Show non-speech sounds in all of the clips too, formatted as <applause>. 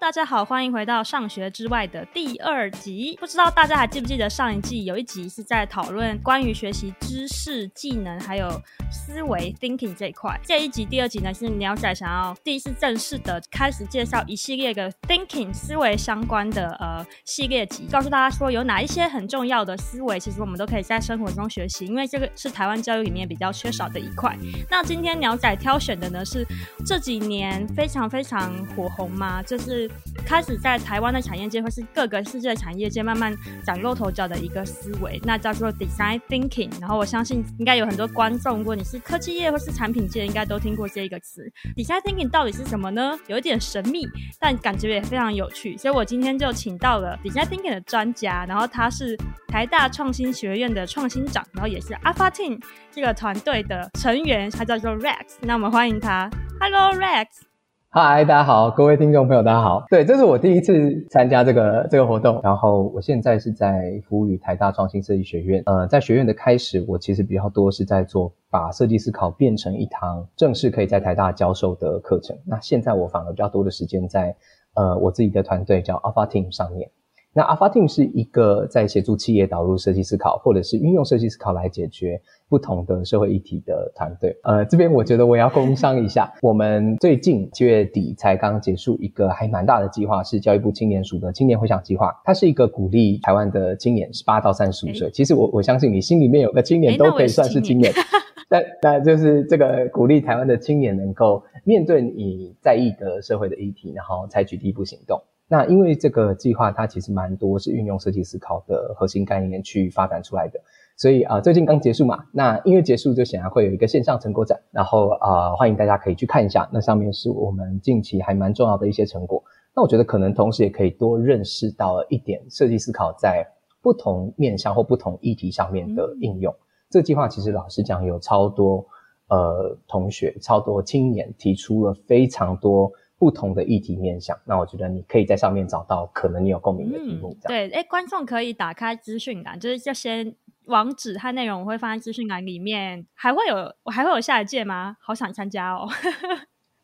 大家好，欢迎回到上学之外的第二集。不知道大家还记不记得上一季有一集是在讨论关于学习知识、技能还有思维 （thinking） 这一块。这一集第二集呢，是鸟仔想要第一次正式的开始介绍一系列的 thinking 思维相关的呃系列集，告诉大家说有哪一些很重要的思维，其实我们都可以在生活中学习，因为这个是台湾教育里面比较缺少的一块。那今天鸟仔挑选的呢是这几年非常非常火红嘛，就是开始在台湾的产业界或是各个世界的产业界慢慢崭露头角的一个思维，那叫做 design thinking。然后我相信应该有很多观众，如果你是科技业或是产品界，应该都听过这一个词。design thinking 到底是什么呢？有一点神秘，但感觉也非常有趣。所以我今天就请到了 design thinking 的专家，然后他是台大创新学院的创新长，然后也是 Alpha Team 这个团队的成员，他叫做 Rex。那我们欢迎他，Hello Rex。嗨，大家好，各位听众朋友，大家好。对，这是我第一次参加这个这个活动，然后我现在是在服务于台大创新设计学院。呃，在学院的开始，我其实比较多是在做把设计思考变成一堂正式可以在台大教授的课程。那现在我反而比较多的时间在呃我自己的团队叫 Alpha Team 上面。那 Alpha Team 是一个在协助企业导入设计思考，或者是运用设计思考来解决不同的社会议题的团队。呃，这边我觉得我要工商一下，<laughs> 我们最近七月底才刚结束一个还蛮大的计划，是教育部青年署的青年回想计划。它是一个鼓励台湾的青年十八到三十五岁。其实我我相信你心里面有个青年都可以算是青年。<laughs> 但那就是这个鼓励台湾的青年能够面对你在意的社会的议题，然后采取第一步行动。那因为这个计划，它其实蛮多是运用设计思考的核心概念去发展出来的，所以啊、呃，最近刚结束嘛，那因为结束就显然会有一个线上成果展，然后啊、呃，欢迎大家可以去看一下，那上面是我们近期还蛮重要的一些成果。那我觉得可能同时也可以多认识到一点设计思考在不同面向或不同议题上面的应用。嗯、这个计划其实老实讲有超多呃同学、超多青年提出了非常多。不同的议题面向，那我觉得你可以在上面找到可能你有共鸣的题目。嗯、对，哎，观众可以打开资讯栏，就是这些网址和内容我会放在资讯栏里面。还会有，我还会有下一届吗？好想参加哦。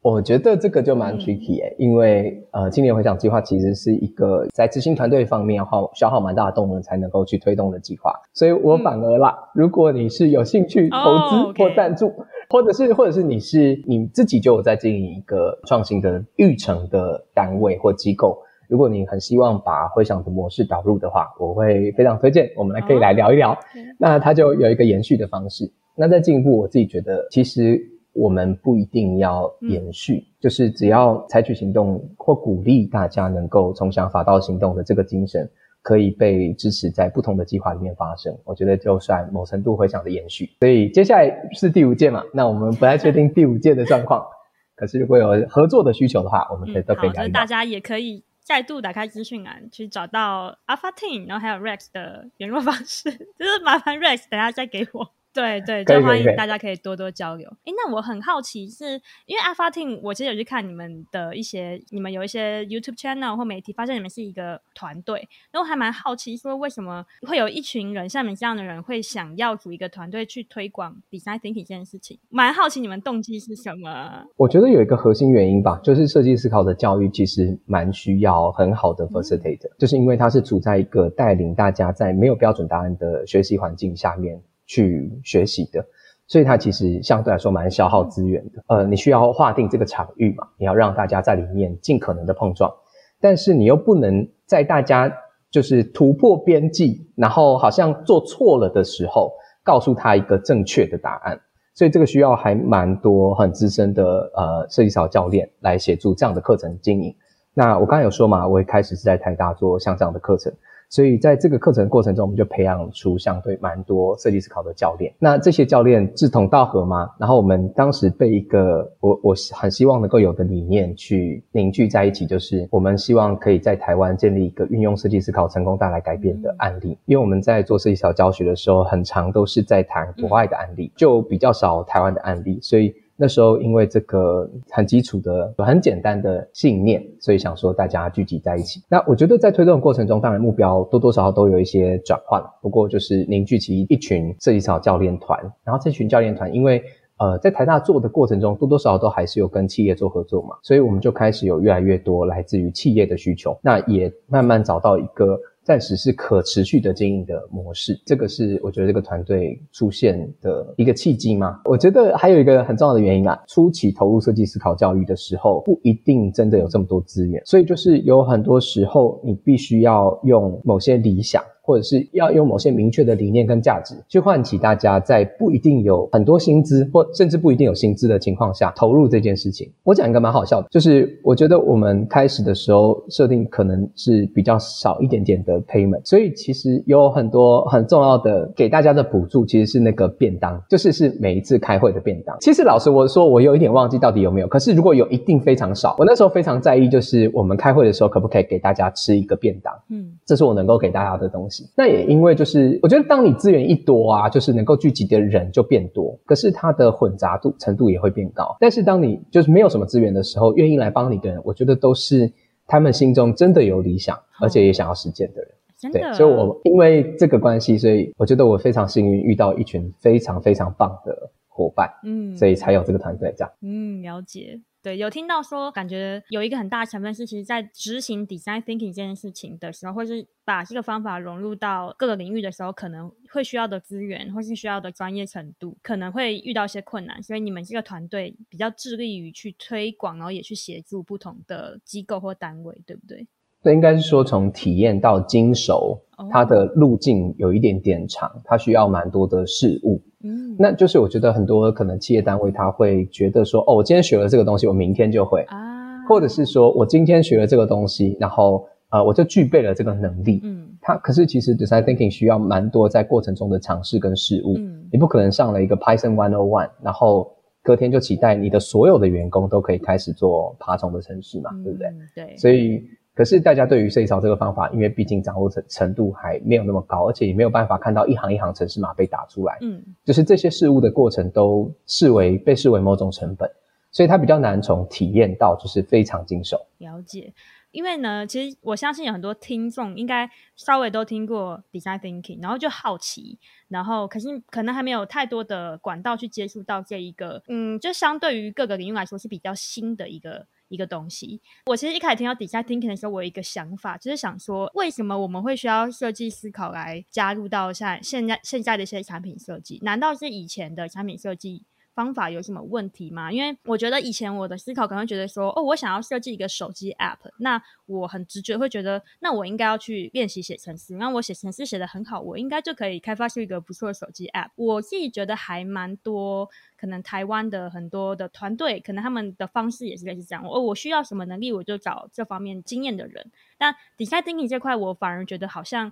我觉得这个就蛮 tricky 诶、嗯，因为呃，青年回想计划其实是一个在执行团队方面要耗消耗蛮大的动能才能够去推动的计划，所以我反而啦，嗯、如果你是有兴趣投资或赞助。哦 okay 或者是，或者是你是你自己就有在经营一个创新的育成的单位或机构，如果你很希望把回想的模式导入的话，我会非常推荐我们来可以来聊一聊。Oh, okay. 那它就有一个延续的方式。那在进一步，我自己觉得，其实我们不一定要延续，嗯、就是只要采取行动或鼓励大家能够从想法到行动的这个精神。可以被支持在不同的计划里面发生，我觉得就算某程度回想的延续。所以接下来是第五届嘛，那我们不太确定第五届的状况，<laughs> 可是如果有合作的需求的话，我们可以都可以聊。嗯、好，大家也可以再度打开资讯栏去找到 Alpha Team，然后还有 Rex 的联络方式，<laughs> 就是麻烦 Rex 等下再给我。对对，就欢迎大家可以多多交流。诶，那我很好奇是，是因为 Alpha Team，我其实有去看你们的一些，你们有一些 YouTube channel 或媒体，发现你们是一个团队，然后还蛮好奇说，为什么会有一群人像你们这样的人会想要组一个团队去推广 Design Thinking 这件事情？蛮好奇你们动机是什么？我觉得有一个核心原因吧，就是设计思考的教育其实蛮需要很好的 facilitator，、嗯、就是因为它是处在一个带领大家在没有标准答案的学习环境下面。去学习的，所以它其实相对来说蛮消耗资源的。呃，你需要划定这个场域嘛，你要让大家在里面尽可能的碰撞，但是你又不能在大家就是突破边际，然后好像做错了的时候，告诉他一个正确的答案。所以这个需要还蛮多很资深的呃设计思考教练来协助这样的课程经营。那我刚才有说嘛，我一开始是在台大做像这样的课程。所以在这个课程过程中，我们就培养出相对蛮多设计思考的教练。那这些教练志同道合吗？然后我们当时被一个我我很希望能够有的理念去凝聚在一起，就是我们希望可以在台湾建立一个运用设计思考成功带来改变的案例。因为我们在做设计思考教学的时候，很常都是在谈国外的案例，就比较少台湾的案例，所以。那时候因为这个很基础的、很简单的信念，所以想说大家聚集在一起。那我觉得在推动的过程中，当然目标多多少少都有一些转换。不过就是凝聚起一群设计草教练团，然后这群教练团因为呃，在台大做的过程中，多多少少都还是有跟企业做合作嘛，所以我们就开始有越来越多来自于企业的需求，那也慢慢找到一个。暂时是可持续的经营的模式，这个是我觉得这个团队出现的一个契机嘛？我觉得还有一个很重要的原因啊，初期投入设计思考教育的时候，不一定真的有这么多资源，所以就是有很多时候你必须要用某些理想。或者是要用某些明确的理念跟价值去唤起大家，在不一定有很多薪资或甚至不一定有薪资的情况下投入这件事情。我讲一个蛮好笑的，就是我觉得我们开始的时候设定可能是比较少一点点的 payment，所以其实有很多很重要的给大家的补助，其实是那个便当，就是是每一次开会的便当。其实老实我说，我有一点忘记到底有没有。可是如果有一定非常少，我那时候非常在意，就是我们开会的时候可不可以给大家吃一个便当？嗯，这是我能够给大家的东西。那也因为就是，我觉得当你资源一多啊，就是能够聚集的人就变多，可是它的混杂度程度也会变高。但是当你就是没有什么资源的时候，愿意来帮你的人，我觉得都是他们心中真的有理想，而且也想要实践的人。真的，对，所以我因为这个关系，所以我觉得我非常幸运遇到一群非常非常棒的伙伴，嗯，所以才有这个团队这样。嗯，了解。对，有听到说，感觉有一个很大的成分是，其实，在执行 design thinking 这件事情的时候，或是把这个方法融入到各个领域的时候，可能会需要的资源，或是需要的专业程度，可能会遇到一些困难。所以，你们这个团队比较致力于去推广，然后也去协助不同的机构或单位，对不对？这应该是说，从体验到经熟，它的路径有一点点长，它需要蛮多的事物。嗯，那就是我觉得很多可能企业单位他会觉得说，哦，我今天学了这个东西，我明天就会啊，或者是说我今天学了这个东西，然后呃，我就具备了这个能力。嗯，它可是其实 design thinking 需要蛮多在过程中的尝试跟事物。嗯，你不可能上了一个 Python 101，然后隔天就期待你的所有的员工都可以开始做爬虫的程式嘛，嗯，对不对？对，所以。可是大家对于设计草这个方法，因为毕竟掌握程程度还没有那么高，而且也没有办法看到一行一行程式码被打出来，嗯，就是这些事物的过程都视为被视为某种成本，所以它比较难从体验到就是非常经手。了解，因为呢，其实我相信有很多听众应该稍微都听过 design thinking，然后就好奇，然后可是可能还没有太多的管道去接触到这一个，嗯，就相对于各个领域来说是比较新的一个。一个东西，我其实一开始听到底下 thinking 的时候，我有一个想法，就是想说，为什么我们会需要设计思考来加入到现现在现在的一些产品设计？难道是以前的产品设计方法有什么问题吗？因为我觉得以前我的思考可能会觉得说，哦，我想要设计一个手机 app，那我很直觉会觉得，那我应该要去练习写程式，那我写程式写得很好，我应该就可以开发出一个不错的手机 app。我自己觉得还蛮多，可能台湾的很多的团队，可能他们的方式也是类似这样，哦，我需要什么能力，我就找这方面经验的人。但 design thinking 这块，我反而觉得好像，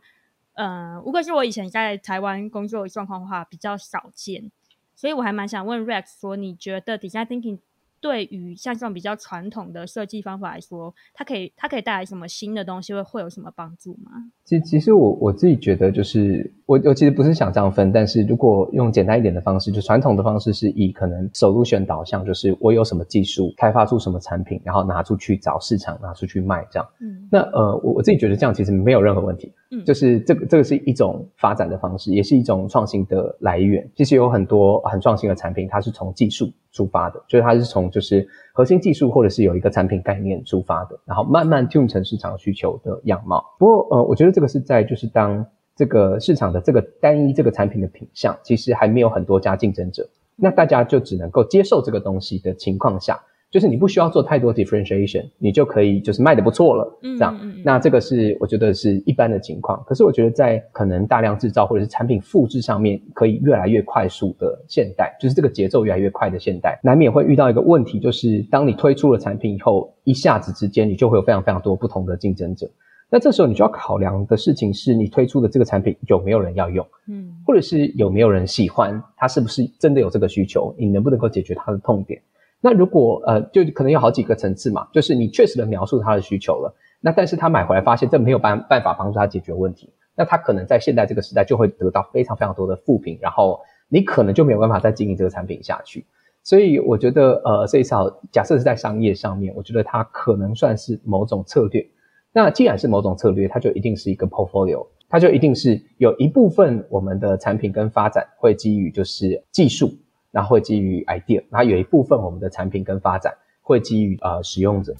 呃，如果是我以前在台湾工作的状况的话，比较少见。所以我还蛮想问 Rex 说，你觉得 Design Thinking 对于像这种比较传统的设计方法来说，它可以它可以带来什么新的东西，会会有什么帮助吗？其其实我我自己觉得就是。我我其实不是想这样分，但是如果用简单一点的方式，就传统的方式是以可能 solution 导向，就是我有什么技术，开发出什么产品，然后拿出去找市场，拿出去卖这样。嗯，那呃，我我自己觉得这样其实没有任何问题。就是这个这个是一种发展的方式，也是一种创新的来源。其实有很多很创新的产品，它是从技术出发的，就是它是从就是核心技术或者是有一个产品概念出发的，然后慢慢 tune 成市场需求的样貌。不过呃，我觉得这个是在就是当。这个市场的这个单一这个产品的品相，其实还没有很多家竞争者，那大家就只能够接受这个东西的情况下，就是你不需要做太多 differentiation，你就可以就是卖的不错了，这样。嗯，那这个是我觉得是一般的情况。可是我觉得在可能大量制造或者是产品复制上面，可以越来越快速的现代，就是这个节奏越来越快的现代，难免会遇到一个问题，就是当你推出了产品以后，一下子之间你就会有非常非常多不同的竞争者。那这时候你就要考量的事情是你推出的这个产品有没有人要用，嗯，或者是有没有人喜欢，他是不是真的有这个需求，你能不能够解决他的痛点？那如果呃，就可能有好几个层次嘛，就是你确实的描述他的需求了，那但是他买回来发现这没有办办法帮助他解决问题，那他可能在现在这个时代就会得到非常非常多的负评，然后你可能就没有办法再经营这个产品下去。所以我觉得呃，这一套假设是在商业上面，我觉得它可能算是某种策略。那既然是某种策略，它就一定是一个 portfolio，它就一定是有一部分我们的产品跟发展会基于就是技术，然后会基于 idea，然后有一部分我们的产品跟发展会基于呃使用者。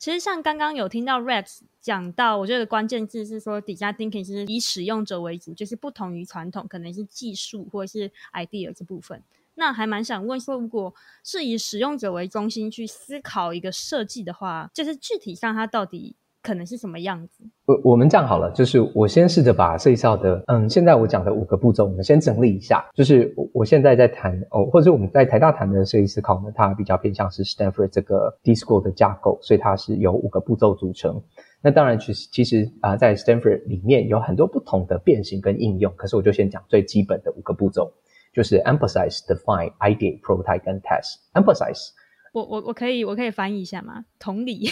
其实像刚刚有听到 Rex 讲到，我觉得关键字是说底下 Thinking 是以使用者为主，就是不同于传统可能是技术或者是 idea 这部分。那还蛮想问说，如果是以使用者为中心去思考一个设计的话，就是具体上它到底可能是什么样子？我我们这样好了，就是我先试着把设计思考的，嗯，现在我讲的五个步骤，我们先整理一下。就是我我现在在谈哦，或者我们在台大谈的设计思考呢，它比较偏向是 Stanford 这个 d i s c o 的架构，所以它是由五个步骤组成。那当然，其实其实啊，在 Stanford 里面有很多不同的变形跟应用，可是我就先讲最基本的五个步骤。就是 emphasize, define, idea prototype 跟 test. Emphasize，我我我可以我可以翻译一下吗？同理，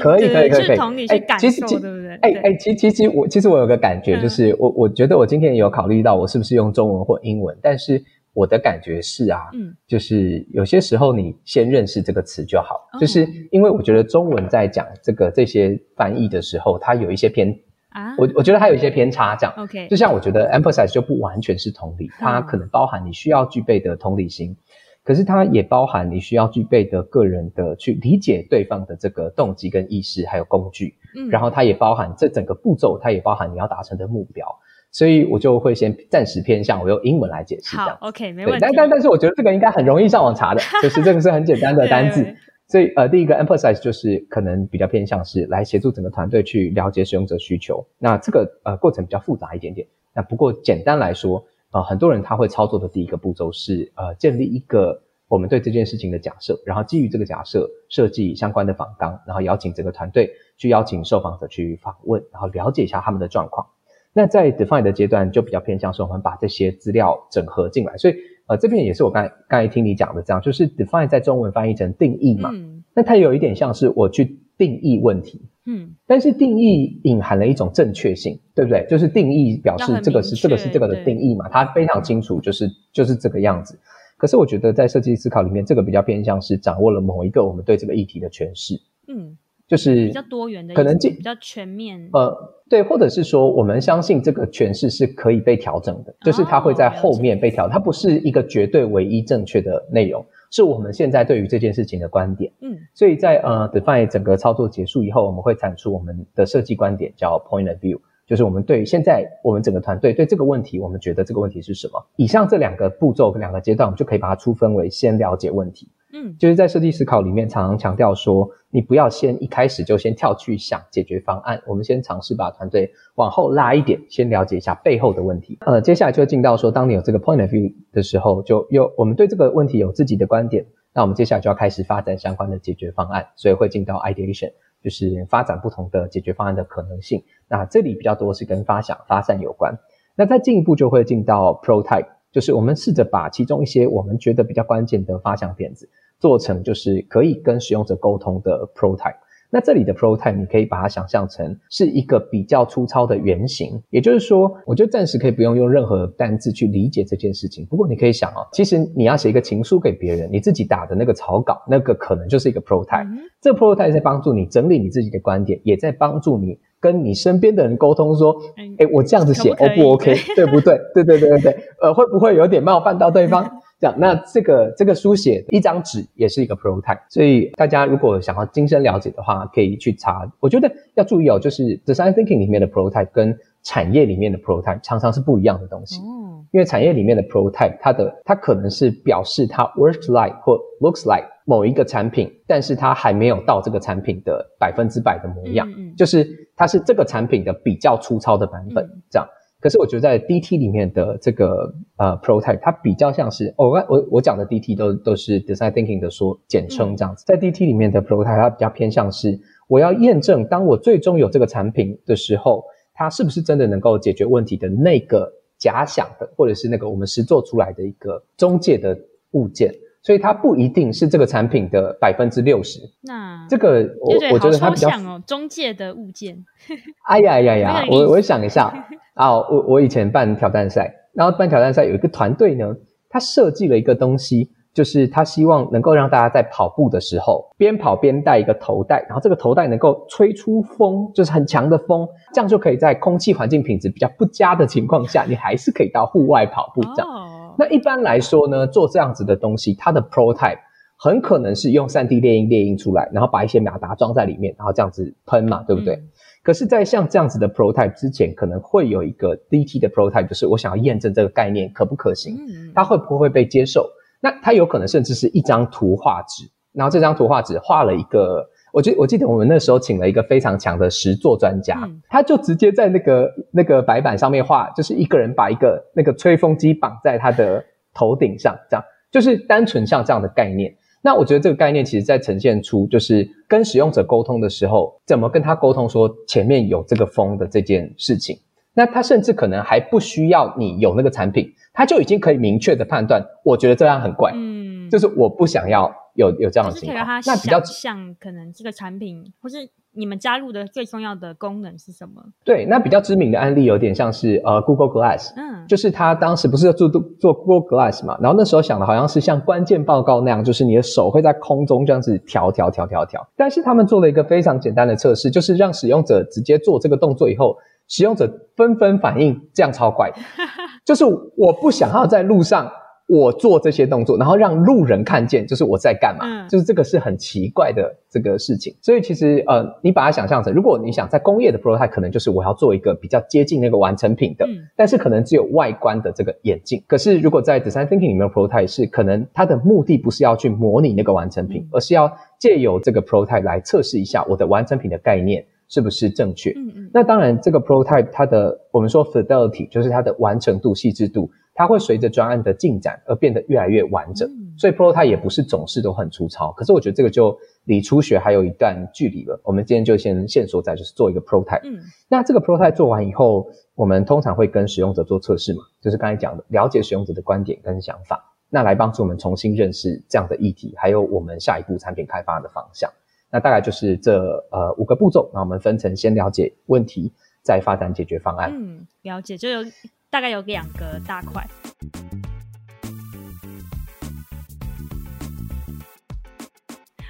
可以可以可以。同理去感受，对不对？哎哎，其其实我其实我有个感觉，就是我我觉得我今天有考虑到我是不是用中文或英文，但是我的感觉是啊，嗯，就是有些时候你先认识这个词就好，就是因为我觉得中文在讲这个这些翻译的时候，它有一些偏。啊，我我觉得它有一些偏差，这样，OK，就像我觉得 emphasize 就不完全是同理，它可能包含你需要具备的同理心，可是它也包含你需要具备的个人的去理解对方的这个动机跟意识，还有工具，嗯，然后它也包含这整个步骤，它也包含你要达成的目标，所以我就会先暂时偏向我用英文来解释，这样，OK，没问题。但但但是我觉得这个应该很容易上网查的，<laughs> 就是这个是很简单的单字。所以，呃，第一个 emphasize 就是可能比较偏向是来协助整个团队去了解使用者需求。那这个呃过程比较复杂一点点。那不过简单来说，呃，很多人他会操作的第一个步骤是呃建立一个我们对这件事情的假设，然后基于这个假设设计相关的访纲，然后邀请整个团队去邀请受访者去访问，然后了解一下他们的状况。那在 define 的阶段就比较偏向说我们把这些资料整合进来，所以。呃，这边也是我刚才刚才听你讲的这样，就是 define 在中文翻译成定义嘛，嗯，那它有一点像是我去定义问题，嗯，但是定义隐含了一种正确性，对不对？就是定义表示这个是这个是这个的定义嘛，它非常清楚，就是就是这个样子。可是我觉得在设计思考里面，这个比较偏向是掌握了某一个我们对这个议题的诠释，嗯。就是比较多元的，可能比较全面。呃，对，或者是说，我们相信这个诠释是可以被调整的，就是它会在后面被调，它不是一个绝对唯一正确的内容，是我们现在对于这件事情的观点。嗯，所以在呃，define 整个操作结束以后，我们会产出我们的设计观点，叫 point of view，就是我们对现在我们整个团队对这个问题，我们觉得这个问题是什么？以上这两个步骤跟两个阶段，我们就可以把它粗分为先了解问题。嗯，就是在设计思考里面，常常强调说，你不要先一开始就先跳去想解决方案，我们先尝试把团队往后拉一点，先了解一下背后的问题。呃，接下来就会进到说，当你有这个 point of view 的时候，就有我们对这个问题有自己的观点，那我们接下来就要开始发展相关的解决方案，所以会进到 ideation，就是发展不同的解决方案的可能性。那这里比较多是跟发想、发散有关。那再进一步就会进到 prototype。就是我们试着把其中一些我们觉得比较关键的发想点子做成，就是可以跟使用者沟通的 prototype。那这里的 prototype 你可以把它想象成是一个比较粗糙的原型，也就是说，我觉得暂时可以不用用任何单字去理解这件事情。不过你可以想哦，其实你要写一个情书给别人，你自己打的那个草稿，那个可能就是一个 prototype。嗯。这个 prototype 在帮助你整理你自己的观点，也在帮助你。跟你身边的人沟通说，哎，我这样子写 O 不 OK，<laughs> 对不对？对对对对对，呃，会不会有点冒犯到对方？<laughs> 这样，那这个这个书写一张纸也是一个 prototype，所以大家如果想要精深了解的话，可以去查。我觉得要注意哦，就是 design thinking 里面的 prototype 跟产业里面的 prototype 常常是不一样的东西。嗯，因为产业里面的 prototype 它的它可能是表示它 works like 或 looks like 某一个产品，但是它还没有到这个产品的百分之百的模样，嗯嗯，就是。它是这个产品的比较粗糙的版本，这样。可是我觉得在 DT 里面的这个呃 prototype，它比较像是，哦、我我我讲的 DT 都都是 design thinking 的说简称这样子。在 DT 里面的 prototype，它比较偏向是，我要验证当我最终有这个产品的时候，它是不是真的能够解决问题的那个假想的，或者是那个我们实做出来的一个中介的物件。所以它不一定是这个产品的百分之六十。那这个我我觉得它比较哦，中介的物件。<laughs> 哎呀呀呀！<laughs> 我我想一下 <laughs> 啊，我我以前办挑战赛，然后办挑战赛有一个团队呢，他设计了一个东西，就是他希望能够让大家在跑步的时候边跑边戴一个头带，然后这个头带能够吹出风，就是很强的风，这样就可以在空气环境品质比较不佳的情况下，你还是可以到户外跑步这样。Oh. 那一般来说呢，做这样子的东西，它的 prototype 很可能是用 3D 列印列印出来，然后把一些马达装在里面，然后这样子喷嘛，对不对？嗯可是，在像这样子的 prototype 之前，可能会有一个 DT 的 prototype，就是我想要验证这个概念可不可行，它会不会被接受？那它有可能甚至是一张图画纸，然后这张图画纸画了一个，我记我记得我们那时候请了一个非常强的实作专家，他就直接在那个那个白板上面画，就是一个人把一个那个吹风机绑在他的头顶上，这样就是单纯像这样的概念。那我觉得这个概念其实在呈现出，就是跟使用者沟通的时候，怎么跟他沟通说前面有这个风的这件事情。那他甚至可能还不需要你有那个产品，他就已经可以明确的判断，我觉得这样很怪，嗯，就是我不想要有有这样的情况。那比较像可能这个产品或是。你们加入的最重要的功能是什么？对，那比较知名的案例有点像是呃 Google Glass，嗯，就是他当时不是做做 Google Glass 嘛，然后那时候想的好像是像关键报告那样，就是你的手会在空中这样子调调调调调。但是他们做了一个非常简单的测试，就是让使用者直接做这个动作以后，使用者纷纷反应，这样超怪的，<laughs> 就是我不想要在路上。我做这些动作，然后让路人看见，就是我在干嘛，嗯，就是这个是很奇怪的这个事情。所以其实呃，你把它想象成，如果你想在工业的 prototype，可能就是我要做一个比较接近那个完成品的，嗯，但是可能只有外观的这个眼镜。可是如果在 design thinking 里面的 prototype 是可能它的目的不是要去模拟那个完成品，嗯，而是要借由这个 prototype 来测试一下我的完成品的概念是不是正确。嗯嗯。那当然，这个 prototype 它的我们说 fidelity 就是它的完成度、细致度。它会随着专案的进展而变得越来越完整，嗯、所以 prototype 也不是总是都很粗糙。可是我觉得这个就离初学还有一段距离了。我们今天就先线索在就是做一个 prototype。嗯，那这个 prototype 做完以后，我们通常会跟使用者做测试嘛，就是刚才讲的了解使用者的观点跟想法，那来帮助我们重新认识这样的议题，还有我们下一步产品开发的方向。那大概就是这呃五个步骤。那我们分成先了解问题，再发展解决方案。嗯，了解就有。大概有两个大块。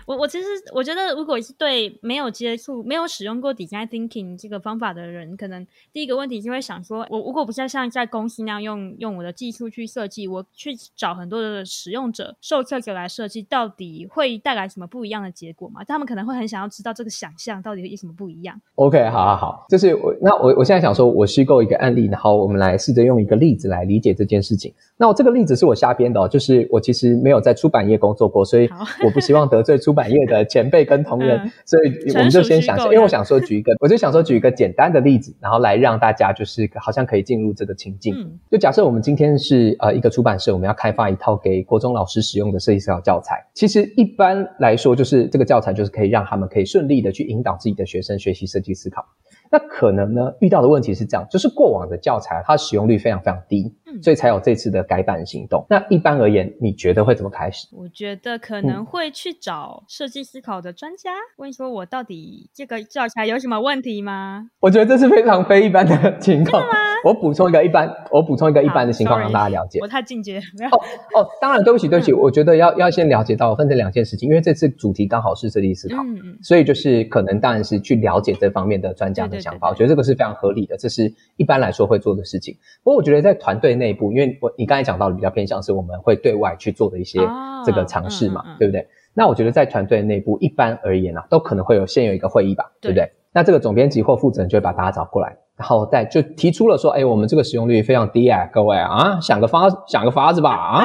我我其实我觉得，如果是对没有接触、没有使用过 Design Thinking 这个方法的人，可能第一个问题就会想说：我如果不是像在公司那样用用我的技术去设计，我去找很多的使用者、受测者来设计，到底会带来什么不一样的结果吗？他们可能会很想要知道这个想象到底有什么不一样。OK，好好好，就是我那我我现在想说，我虚构一个案例，然后我们来试着用一个例子来理解这件事情。那我这个例子是我瞎编的哦，就是我其实没有在出版业工作过，所以我不希望得罪出版。版业的前辈跟同仁，嗯、所以我们就先想象，因为我想说举一个，<laughs> 我就想说举一个简单的例子，然后来让大家就是好像可以进入这个情境。嗯、就假设我们今天是呃一个出版社，我们要开发一套给国中老师使用的设计思考教材。其实一般来说，就是这个教材就是可以让他们可以顺利的去引导自己的学生学习设计思考。那可能呢，遇到的问题是这样，就是过往的教材它使用率非常非常低，嗯，所以才有这次的改版行动。那一般而言，你觉得会怎么开始？我觉得可能会去找设计思考的专家，问说我到底这个教材有什么问题吗？我觉得这是非常非一般的情况。我补充一个一般，我补充一个一般的情况让大家了解。我太进阶，没有。哦哦，当然，对不起，对不起，嗯、我觉得要要先了解到分成两件事情，因为这次主题刚好是设计思考，嗯嗯，所以就是可能当然是去了解这方面的专家的想法，对对对对，我觉得这个是非常合理的，这是一般来说会做的事情。不过我觉得在团队内部，因为我你刚才讲到的比较偏向是我们会对外去做的一些这个尝试嘛，哦嗯嗯、对不对？那我觉得在团队内部一般而言啊，都可能会有先有一个会议吧，对，对不对？那这个总编辑或负责人就会把大家找过来。然后再就提出了说，哎，我们这个使用率非常低啊，各位啊，想个法想个法子吧啊。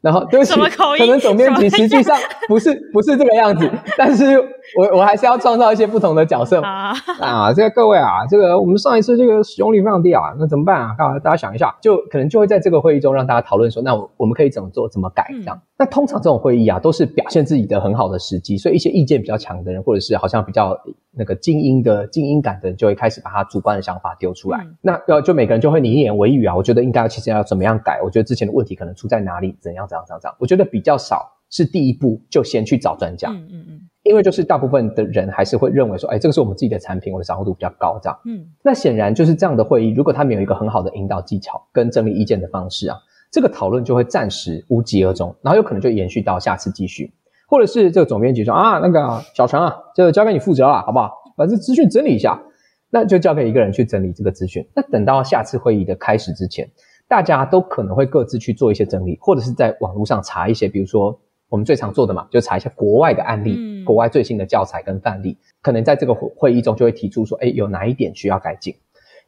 然后对不起，可能总编辑实际上不是不是这个样子，但是我我还是要创造一些不同的角色啊啊，这个各位啊，这个我们上一次这个使用率非常低啊，那怎么办啊？大家想一下，就可能就会在这个会议中让大家讨论说，那我我们可以怎么做，怎么改这样。嗯、那通常这种会议啊，都是表现自己的很好的时机，所以一些意见比较强的人，或者是好像比较。那个精英的精英感的人就会开始把他主观的想法丢出来，嗯、那要就每个人就会你一言我一语啊，我觉得应该其实要怎么样改，我觉得之前的问题可能出在哪里，怎样怎样怎样怎样，我觉得比较少是第一步就先去找专家，嗯嗯嗯，因为就是大部分的人还是会认为说，哎，这个是我们自己的产品，我的掌握度比较高，这样，嗯，那显然就是这样的会议，如果他没有一个很好的引导技巧跟整理意见的方式啊。这个讨论就会暂时无疾而终，然后有可能就延续到下次继续，或者是这个总编辑说啊，那个小陈啊，就交给你负责了，好不好？把这资讯整理一下，那就交给一个人去整理这个资讯。那等到下次会议的开始之前，大家都可能会各自去做一些整理，或者是在网络上查一些，比如说我们最常做的嘛，就查一下国外的案例，嗯、国外最新的教材跟范例，可能在这个会会议中就会提出说，哎，有哪一点需要改进。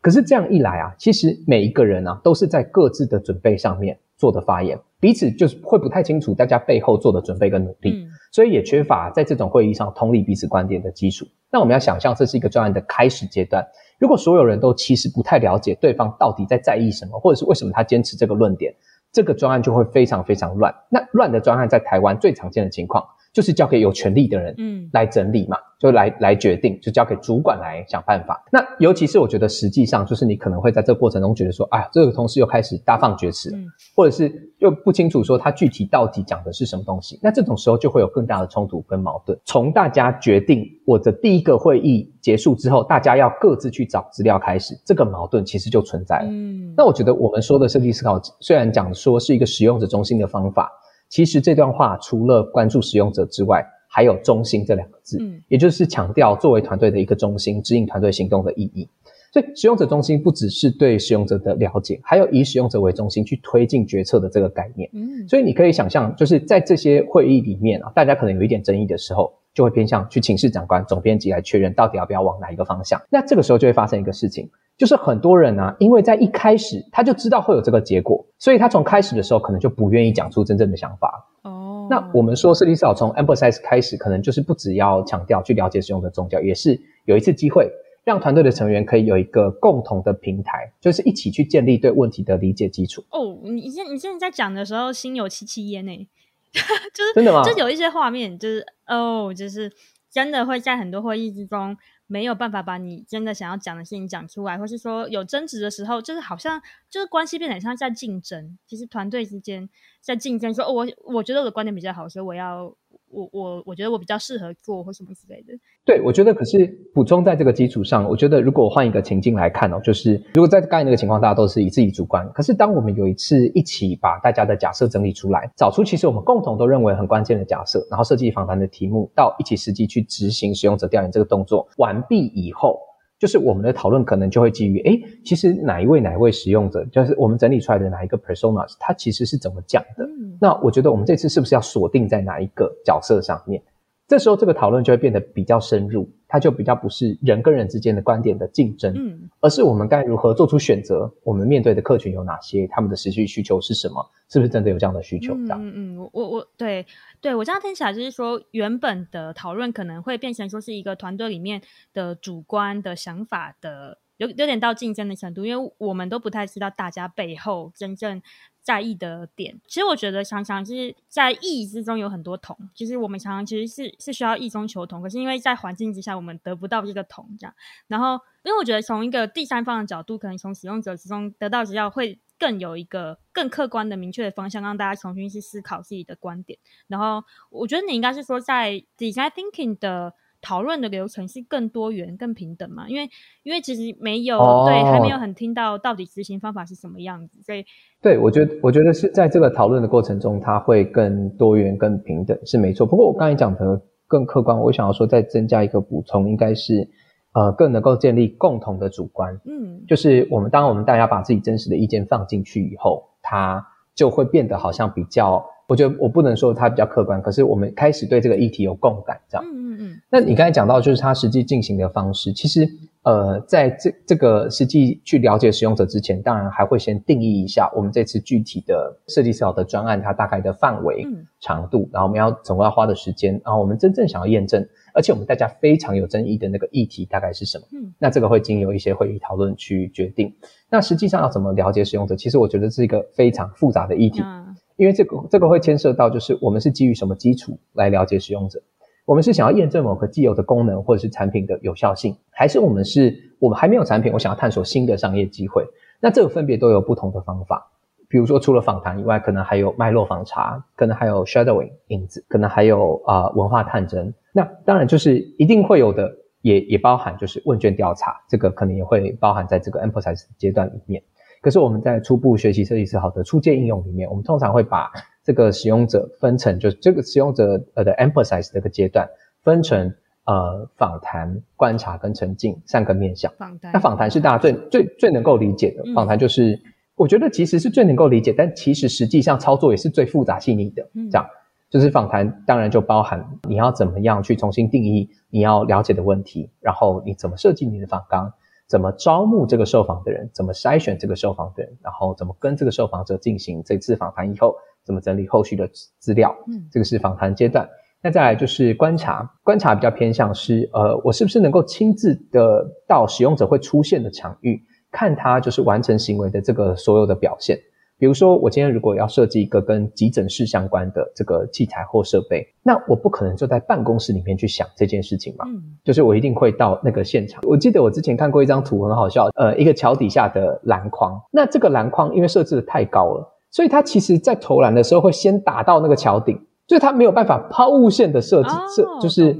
可是这样一来啊，其实每一个人啊都是在各自的准备上面做的发言，彼此就是会不太清楚大家背后做的准备跟努力，嗯、所以也缺乏在这种会议上通力彼此观点的基础。那我们要想象这是一个专案的开始阶段，如果所有人都其实不太了解对方到底在在意什么，或者是为什么他坚持这个论点，这个专案就会非常非常乱。那乱的专案在台湾最常见的情况。就是交给有权力的人，嗯，来整理嘛，嗯、就来来决定，就交给主管来想办法。那尤其是我觉得，实际上就是你可能会在这个过程中觉得说，哎，这个同事又开始大放厥词，嗯，或者是又不清楚说他具体到底讲的是什么东西。那这种时候就会有更大的冲突跟矛盾。从大家决定我的第一个会议结束之后，大家要各自去找资料开始，这个矛盾其实就存在了。嗯，那我觉得我们说的设计思考，虽然讲说是一个使用者中心的方法。其实这段话除了关注使用者之外，还有中心这两个字，嗯，也就是强调作为团队的一个中心，指引团队行动的意义。所以，使用者中心不只是对使用者的了解，还有以使用者为中心去推进决策的这个概念。嗯，所以你可以想象，就是在这些会议里面啊，大家可能有一点争议的时候，就会偏向去请示长官、总编辑来确认到底要不要往哪一个方向。那这个时候就会发生一个事情。就是很多人啊，因为在一开始他就知道会有这个结果，所以他从开始的时候可能就不愿意讲出真正的想法。哦，那我们说设计思考从 emphasize 开始，可能就是不只要强调去了解使用的宗教，也是有一次机会让团队的成员可以有一个共同的平台，就是一起去建立对问题的理解基础。哦，你现你现在在讲的时候，心有戚戚焉呢，<laughs> 就是真的吗？就有一些画面，就是哦，就是真的会在很多会议之中。没有办法把你真的想要讲的事情讲出来，或是说有争执的时候，就是好像就是关系变得像在竞争。其实团队之间在竞争说，说、哦、我我觉得我的观点比较好，所以我要。我我我觉得我比较适合做或什么之类的。对，我觉得可是补充在这个基础上，我觉得如果换一个情境来看哦，就是如果在刚才那个情况，大家都是以自己主观，可是当我们有一次一起把大家的假设整理出来，找出其实我们共同都认为很关键的假设，然后设计访谈的题目，到一起实际去执行使用者调研这个动作完毕以后。就是我们的讨论可能就会基于，诶，其实哪一位哪一位使用者，就是我们整理出来的哪一个 personas，它其实是怎么讲的？嗯、那我觉得我们这次是不是要锁定在哪一个角色上面？这时候这个讨论就会变得比较深入，它就比较不是人跟人之间的观点的竞争，嗯，而是我们该如何做出选择？我们面对的客群有哪些？他们的实际需求是什么？是不是真的有这样的需求？这样，嗯嗯，我我对对我这样听起来就是说，原本的讨论可能会变成说是一个团队里面的主观的想法的，有有点到竞争的程度，因为我们都不太知道大家背后真正。在意的点，其实我觉得常常就是在异之中有很多同，就是我们常常其实是是需要异中求同，可是因为在环境之下我们得不到这个同这样。然后，因为我觉得从一个第三方的角度，可能从使用者之中得到资料会更有一个更客观的明确的方向，让大家重新去思考自己的观点。然后，我觉得你应该是说在 design thinking 的。讨论的流程是更多元、更平等嘛？因为因为其实没有、哦、对，还没有很听到到底执行方法是什么样子，所以对，我觉得我觉得是在这个讨论的过程中，它会更多元、更平等是没错。不过我刚才讲的更客观，我想要说再增加一个补充，应该是呃更能够建立共同的主观。嗯，就是我们当我们大家把自己真实的意见放进去以后，它就会变得好像比较。我觉得我不能说它比较客观，可是我们开始对这个议题有共感，这样。嗯嗯嗯。那你刚才讲到就是它实际进行的方式，其实呃，在这这个实际去了解使用者之前，当然还会先定义一下我们这次具体的设计思考的专案它大概的范围、嗯、长度，然后我们要总共要花的时间，然后我们真正想要验证，而且我们大家非常有争议的那个议题大概是什么？嗯。那这个会经由一些会议讨论去决定。那实际上要怎么了解使用者？其实我觉得是一个非常复杂的议题。嗯因为这个这个会牵涉到，就是我们是基于什么基础来了解使用者？我们是想要验证某个既有的功能或者是产品的有效性，还是我们是我们还没有产品，我想要探索新的商业机会？那这个分别都有不同的方法。比如说，除了访谈以外，可能还有脉络访查，可能还有 shadowing 影子，可能还有啊、呃、文化探针。那当然就是一定会有的，也也包含就是问卷调查，这个可能也会包含在这个 emphasize 阶段里面。可是我们在初步学习设计师好的初阶应用里面，我们通常会把这个使用者分成，就是这个使用者呃的 emphasize 这个阶段分成呃访谈、观察跟沉浸三个面向。访谈，那访谈是大家最最最能够理解的，访谈就是、嗯、我觉得其实是最能够理解，但其实实际上操作也是最复杂细腻的。这样。就是访谈，当然就包含你要怎么样去重新定义你要了解的问题，然后你怎么设计你的访纲，怎么招募这个受访的人，怎么筛选这个受访的人，然后怎么跟这个受访者进行这次访谈以后，怎么整理后续的资料。嗯，这个是访谈阶段。那再来就是观察，观察比较偏向是，呃，我是不是能够亲自的到使用者会出现的场域，看他就是完成行为的这个所有的表现。比如说，我今天如果要设计一个跟急诊室相关的这个器材或设备，那我不可能就在办公室里面去想这件事情嘛。嗯，就是我一定会到那个现场。我记得我之前看过一张图，很好笑。呃，一个桥底下的篮筐，那这个篮筐因为设置的太高了，所以它其实在投篮的时候会先打到那个桥顶，所以它没有办法抛物线的设置，设、哦、就是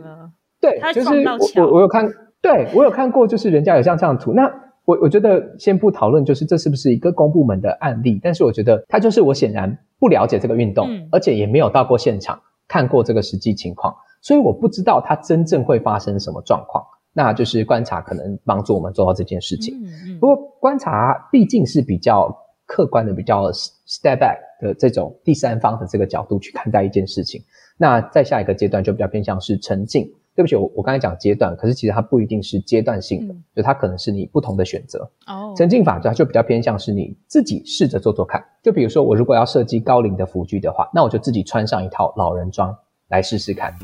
对，就是我我我有看，对我有看过，就是人家有像这样的图，那。我我觉得先不讨论，就是这是不是一个公部门的案例，但是我觉得它就是我显然不了解这个运动，嗯、而且也没有到过现场看过这个实际情况，所以我不知道它真正会发生什么状况。那就是观察可能帮助我们做到这件事情。嗯嗯、不过观察毕竟是比较客观的，比较 step back 的这种第三方的这个角度去看待一件事情。那在下一个阶段就比较偏向是沉浸。对不起，我我刚才讲阶段，可是其实它不一定是阶段性的，嗯、就它可能是你不同的选择。哦，沉浸法它就比较偏向是你自己试着做做看。就比如说，我如果要设计高龄的服具的话，那我就自己穿上一套老人装来试试看。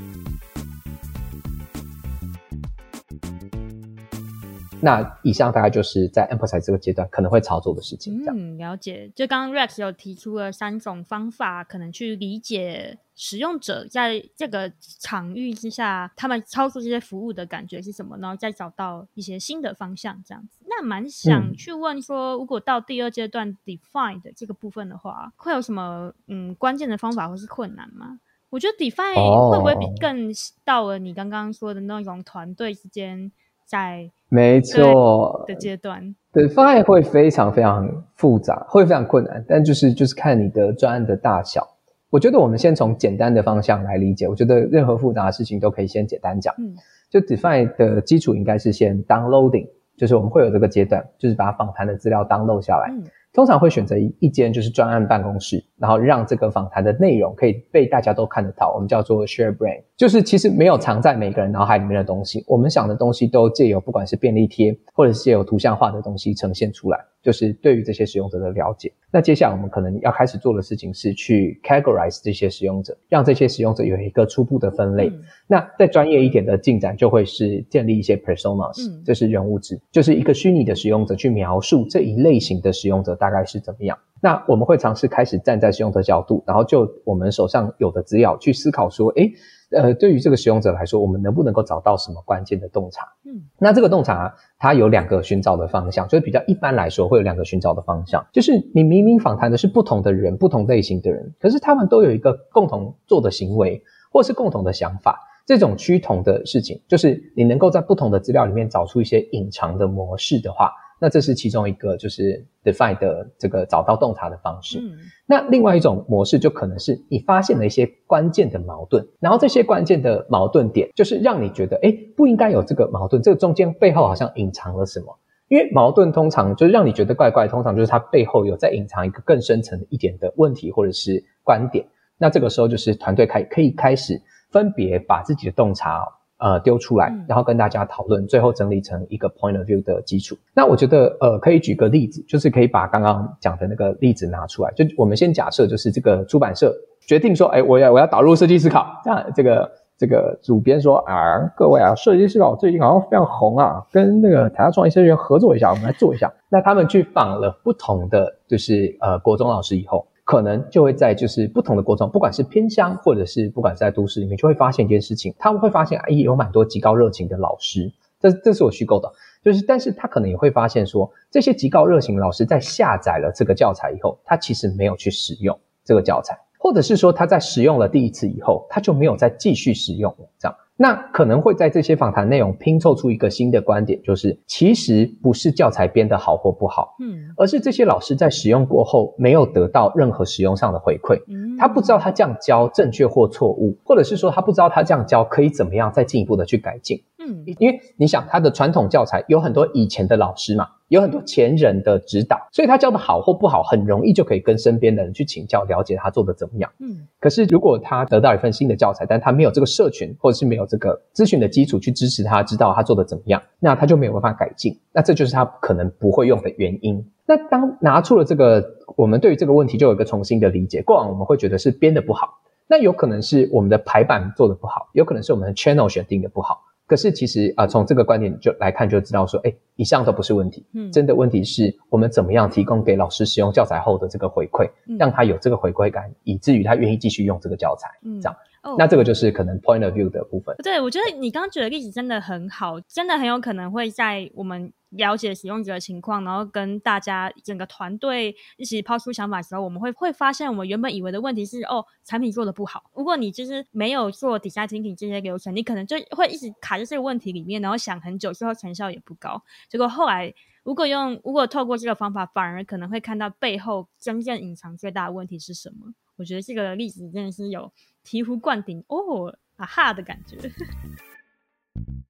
那以上大概就是在 Emphasize 这个阶段可能会操作的事情。嗯，了解。就刚刚 Rex 有提出了三种方法，可能去理解使用者在这个场域之下，他们操作这些服务的感觉是什么，然后再找到一些新的方向，这样子。那蛮想去问说，如果到第二阶段 Define 的这个部分的话，会有什么嗯关键的方法或是困难吗？我觉得 Define 会不会比更到了你刚刚说的那种团队之间？在没错的阶段，对，方案会非常非常复杂，会非常困难，但就是就是看你的专案的大小。我觉得我们先从简单的方向来理解。我觉得任何复杂的事情都可以先简单讲。嗯，就 Define 的基础应该是先 downloading，就是我们会有这个阶段，就是把访谈的资料 download 下来。嗯通常会选择一一间就是专案办公室，然后让这个访谈的内容可以被大家都看得到，我们叫做 share brain，就是其实没有藏在每个人脑海里面的东西，我们想的东西都借由不管是便利贴或者是借由图像化的东西呈现出来。就是对于这些使用者的了解，那接下来我们可能要开始做的事情是去 categorize 这些使用者，让这些使用者有一个初步的分类。嗯、那再专业一点的进展就会是建立一些 personas，这、嗯、是人物志，就是一个虚拟的使用者去描述这一类型的使用者大概是怎么样。那我们会尝试开始站在使用者角度，然后就我们手上有的资料去思考说，诶呃，对于这个使用者来说，我们能不能够找到什么关键的洞察？嗯，那这个洞察它有两个寻找的方向，就是比较一般来说会有两个寻找的方向，就是你明明访谈的是不同的人，不同类型的人，可是他们都有一个共同做的行为，或是共同的想法，这种趋同的事情，就是你能够在不同的资料里面找出一些隐藏的模式的话。那这是其中一个，就是 Define 的这个找到洞察的方式。嗯，那另外一种模式就可能是你发现了一些关键的矛盾，然后这些关键的矛盾点就是让你觉得，哎，不应该有这个矛盾，这个中间背后好像隐藏了什么。因为矛盾通常就是让你觉得怪怪，通常就是它背后有在隐藏一个更深层一点的问题或者是观点。那这个时候就是团队开可以开始分别把自己的洞察。呃，丢出来，然后跟大家讨论，最后整理成一个 point of view 的基础。那我觉得，呃，可以举个例子，就是可以把刚刚讲的那个例子拿出来。就我们先假设，就是这个出版社决定说，哎，我要我要导入设计思考。这样，这个这个主编说啊，各位啊，设计思考最近好像非常红啊，跟那个台大创意设计院合作一下，我们来做一下。那他们去访了不同的，就是呃国中老师以后。可能就会在就是不同的国中，不管是偏乡或者是不管是在都市里面，就会发现一件事情，他们会发现，哎，有蛮多极高热情的老师，这这是我虚构的，就是，但是他可能也会发现说，这些极高热情的老师在下载了这个教材以后，他其实没有去使用这个教材，或者是说他在使用了第一次以后，他就没有再继续使用，这样。那可能会在这些访谈内容拼凑出一个新的观点，就是其实不是教材编得好或不好，嗯，而是这些老师在使用过后没有得到任何使用上的回馈，嗯，他不知道他这样教正确或错误，或者是说他不知道他这样教可以怎么样再进一步的去改进，嗯，因为你想他的传统教材有很多以前的老师嘛。有很多前人的指导，所以他教的好或不好，很容易就可以跟身边的人去请教，了解他做的怎么样。嗯，可是如果他得到一份新的教材，但他没有这个社群，或者是没有这个咨询的基础去支持他，知道他做的怎么样，那他就没有办法改进。那这就是他可能不会用的原因。那当拿出了这个，我们对于这个问题就有一个重新的理解。过往我们会觉得是编的不好，那有可能是我们的排版做的不好，有可能是我们的 channel 选定的不好。可是其实啊，从这个观点就来看，就知道说，哎，以上都不是问题。嗯，真的问题是我们怎么样提供给老师使用教材后的这个回馈，嗯、让他有这个回馈感，以至于他愿意继续用这个教材。嗯，这样。哦，那这个就是可能 point of view 的部分。对，我觉得你刚刚举的例子真的很好，真的很有可能会在我们了解使用者的情况，然后跟大家整个团队一起抛出想法的时候，我们会会发现，我们原本以为的问题是哦，产品做得不好。如果你就是没有做 design thinking 这些流程，你可能就会一直卡在这个问题里面，然后想很久，最后成效也不高。结果后来，如果用如果透过这个方法，反而可能会看到背后真正隐藏最大的问题是什么。我觉得这个例子真的是有醍醐灌顶哦，啊哈的感觉。<laughs>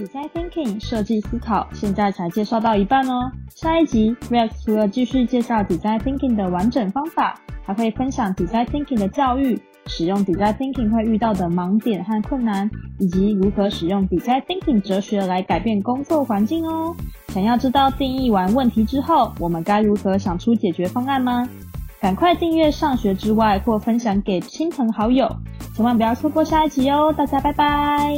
Design Thinking 设计思考，现在才介绍到一半哦。下一集 Rex 除了继续介绍 Design Thinking 的完整方法，还会分享 Design Thinking 的教育，使用 Design Thinking 会遇到的盲点和困难，以及如何使用 Design Thinking 哲学来改变工作环境哦。想要知道定义完问题之后，我们该如何想出解决方案吗？赶快订阅上学之外，或分享给亲朋好友，千万不要错过下一集哦！大家拜拜。